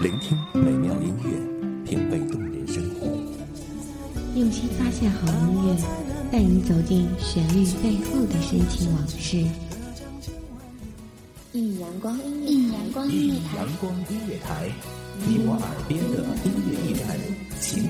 聆听美妙音乐，品味动人生活。用心发现好音乐，带你走进旋律背后的深情往事。一阳光音乐，一阳光音乐台，阳光音乐台，你我耳边的音乐驿站，情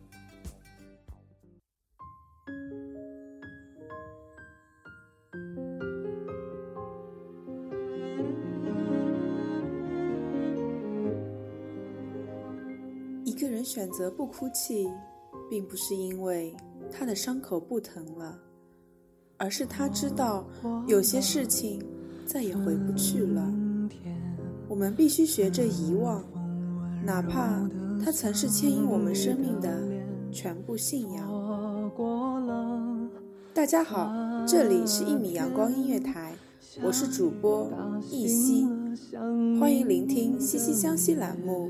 一个人选择不哭泣，并不是因为他的伤口不疼了，而是他知道有些事情再也回不去了。我们必须学着遗忘，哪怕它曾是牵引我们生命的全部信仰。大家好，这里是一米阳光音乐台，我是主播易熙，欢迎聆听《息息相惜》栏目。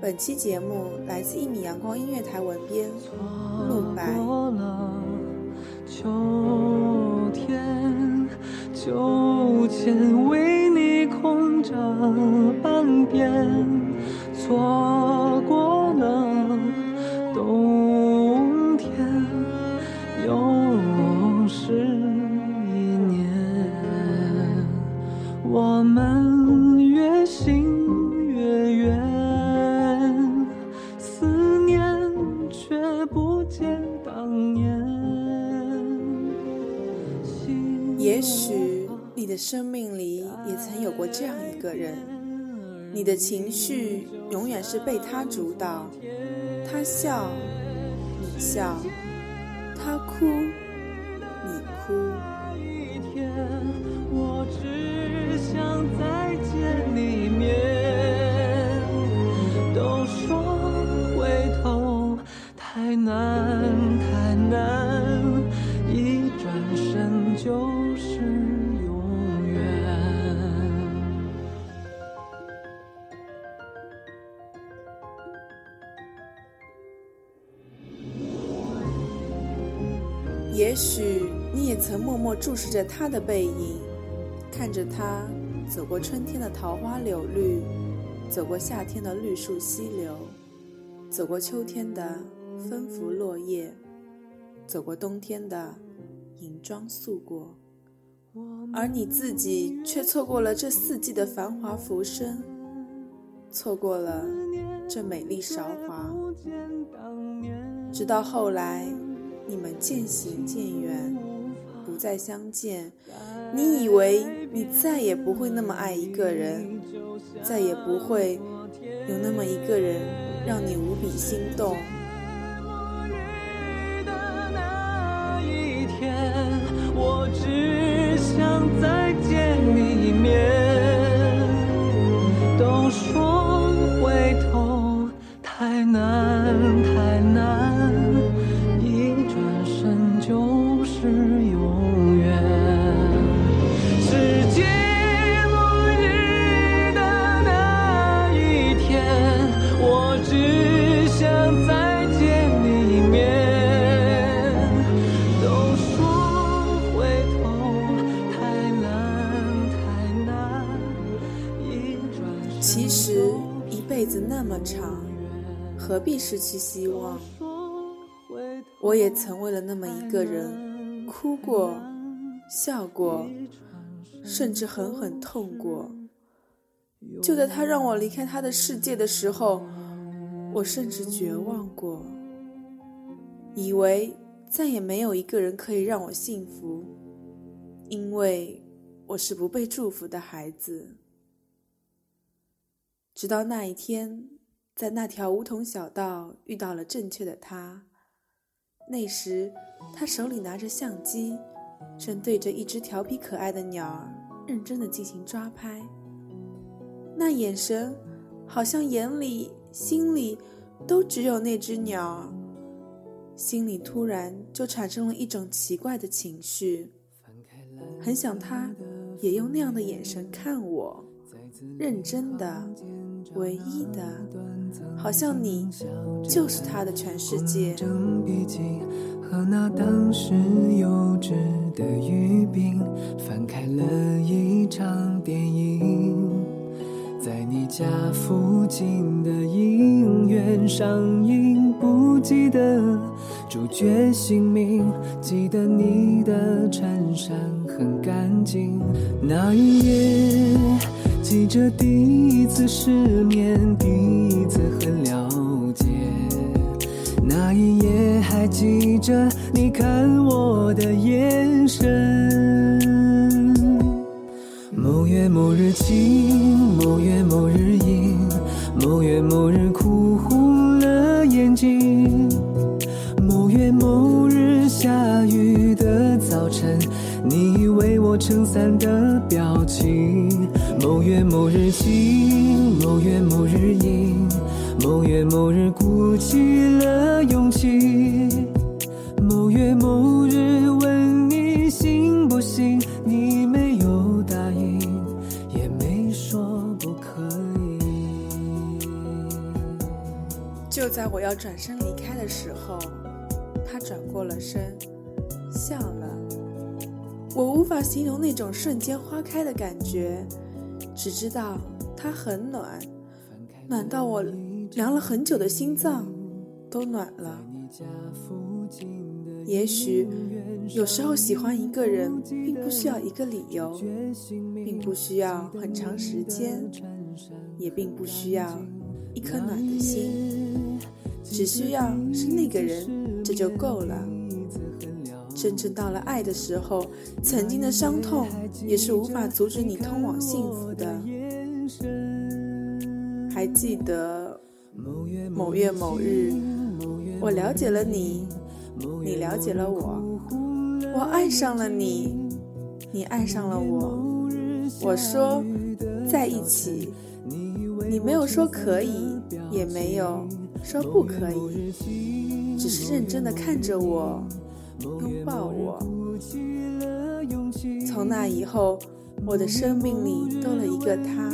本期节目来自一米阳光音乐台文编陆白。秋天，秋千为你空着半边，错过了冬天，又是一年，我们个人，你的情绪永远是被他主导，他笑，你笑；他哭，你哭。我只想在也许你也曾默默注视着他的背影，看着他走过春天的桃花柳绿，走过夏天的绿树溪流，走过秋天的纷拂落叶，走过冬天的银装素裹，而你自己却错过了这四季的繁华浮生，错过了这美丽韶华，直到后来。你们渐行渐远，不再相见。你以为你再也不会那么爱一个人，再也不会有那么一个人让你无比心动。何必失去希望？我也曾为了那么一个人哭过、笑过，甚至狠狠痛过。就在他让我离开他的世界的时候，我甚至绝望过，以为再也没有一个人可以让我幸福，因为我是不被祝福的孩子。直到那一天，在那条梧桐小道遇到了正确的他。那时，他手里拿着相机，正对着一只调皮可爱的鸟儿认真的进行抓拍。那眼神，好像眼里、心里都只有那只鸟儿。心里突然就产生了一种奇怪的情绪，很想他也用那样的眼神看我，认真的、唯一的，好像你就是他的全世界。和那当时幼稚的语病，翻开了一场电影，在你家附近的影院上映，不记得。主角姓名，记得你的衬衫很干净。那一夜，记着第一次失眠，第一次很了解。那一夜，还记着你看我的眼神。某月某日晴，某月某日阴，某月某日哭红了眼睛。某月某日下雨的早晨，你为我撑伞的表情。某月某日晴，某月某日阴，某月某日鼓起了勇气。某月某日问你信不信，你没有答应，也没说不可以。就在我要转身离开的时候。他转过了身，笑了。我无法形容那种瞬间花开的感觉，只知道它很暖，暖到我凉了很久的心脏都暖了。也许有时候喜欢一个人，并不需要一个理由，并不需要很长时间，也并不需要一颗暖的心。只需要是那个人，这就够了。真正到了爱的时候，曾经的伤痛也是无法阻止你通往幸福的。还记得某月某日，我了解了你，你了解了我，我爱上了你，你爱上了我。我说在一起，你没有说可以，也没有。说不可以，只是认真的看着我，拥抱我。从那以后，我的生命里多了一个他。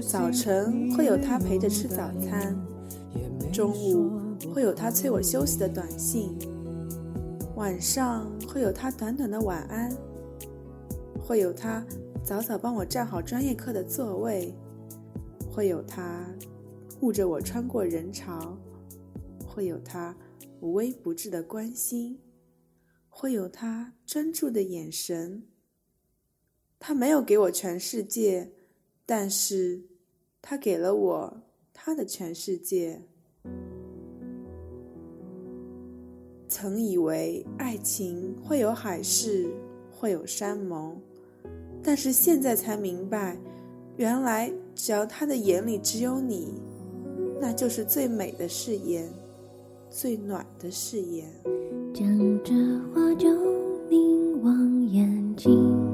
早晨会有他陪着吃早餐，中午会有他催我休息的短信，晚上会有他短短的晚安，会有他早早帮我占好专业课的座位，会有他。护着我穿过人潮，会有他无微不至的关心，会有他专注的眼神。他没有给我全世界，但是他给了我他的全世界。曾以为爱情会有海誓，会有山盟，但是现在才明白，原来只要他的眼里只有你。那就是最美的誓言，最暖的誓言。讲着话就凝望眼睛，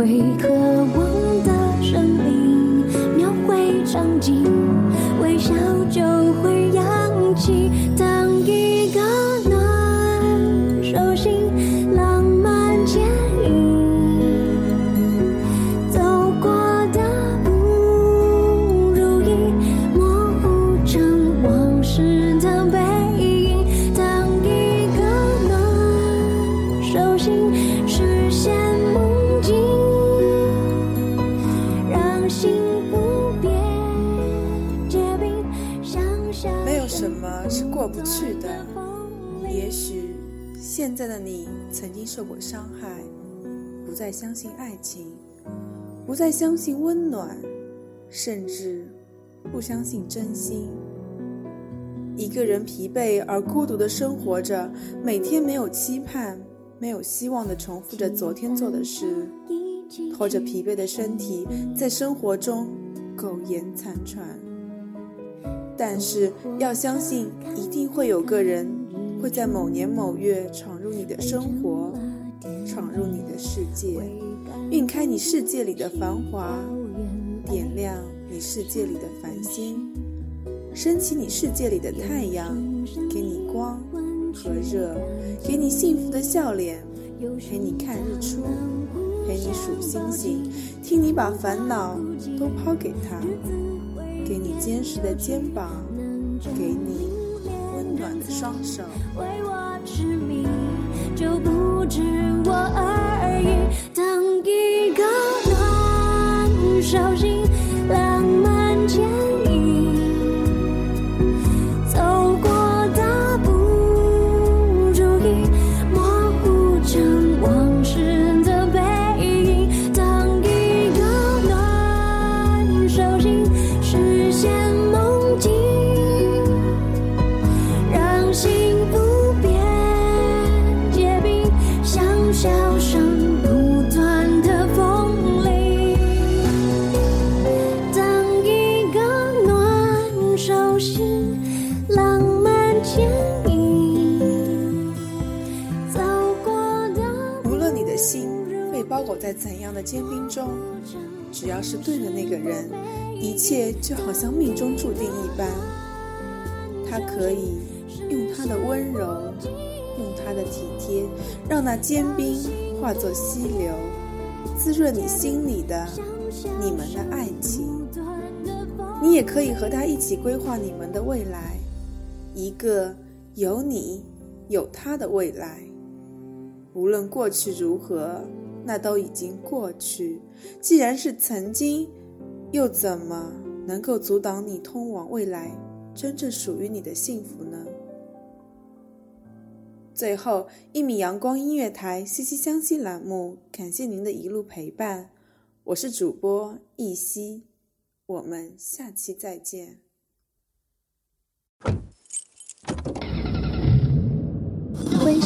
为何我现在的你曾经受过伤害，不再相信爱情，不再相信温暖，甚至不相信真心。一个人疲惫而孤独的生活着，每天没有期盼、没有希望的重复着昨天做的事，拖着疲惫的身体在生活中苟延残喘。但是要相信，一定会有个人会在某年某月闯入你的生活，闯入你的世界，晕开你世界里的繁华，点亮你世界里的繁星。升起你世界里的太阳，给你光和热，给你幸福的笑脸，陪你看日出，陪你数星星，听你把烦恼都抛给他，给你坚实的肩膀，给你双手。的坚冰中，只要是对的那个人，一切就好像命中注定一般。他可以用他的温柔，用他的体贴，让那坚冰化作溪流，滋润你心里的你们的爱情。你也可以和他一起规划你们的未来，一个有你有他的未来。无论过去如何。那都已经过去，既然是曾经，又怎么能够阻挡你通往未来真正属于你的幸福呢？最后，一米阳光音乐台“息息相惜”栏目，感谢您的一路陪伴，我是主播易熙，我们下期再见。欢迎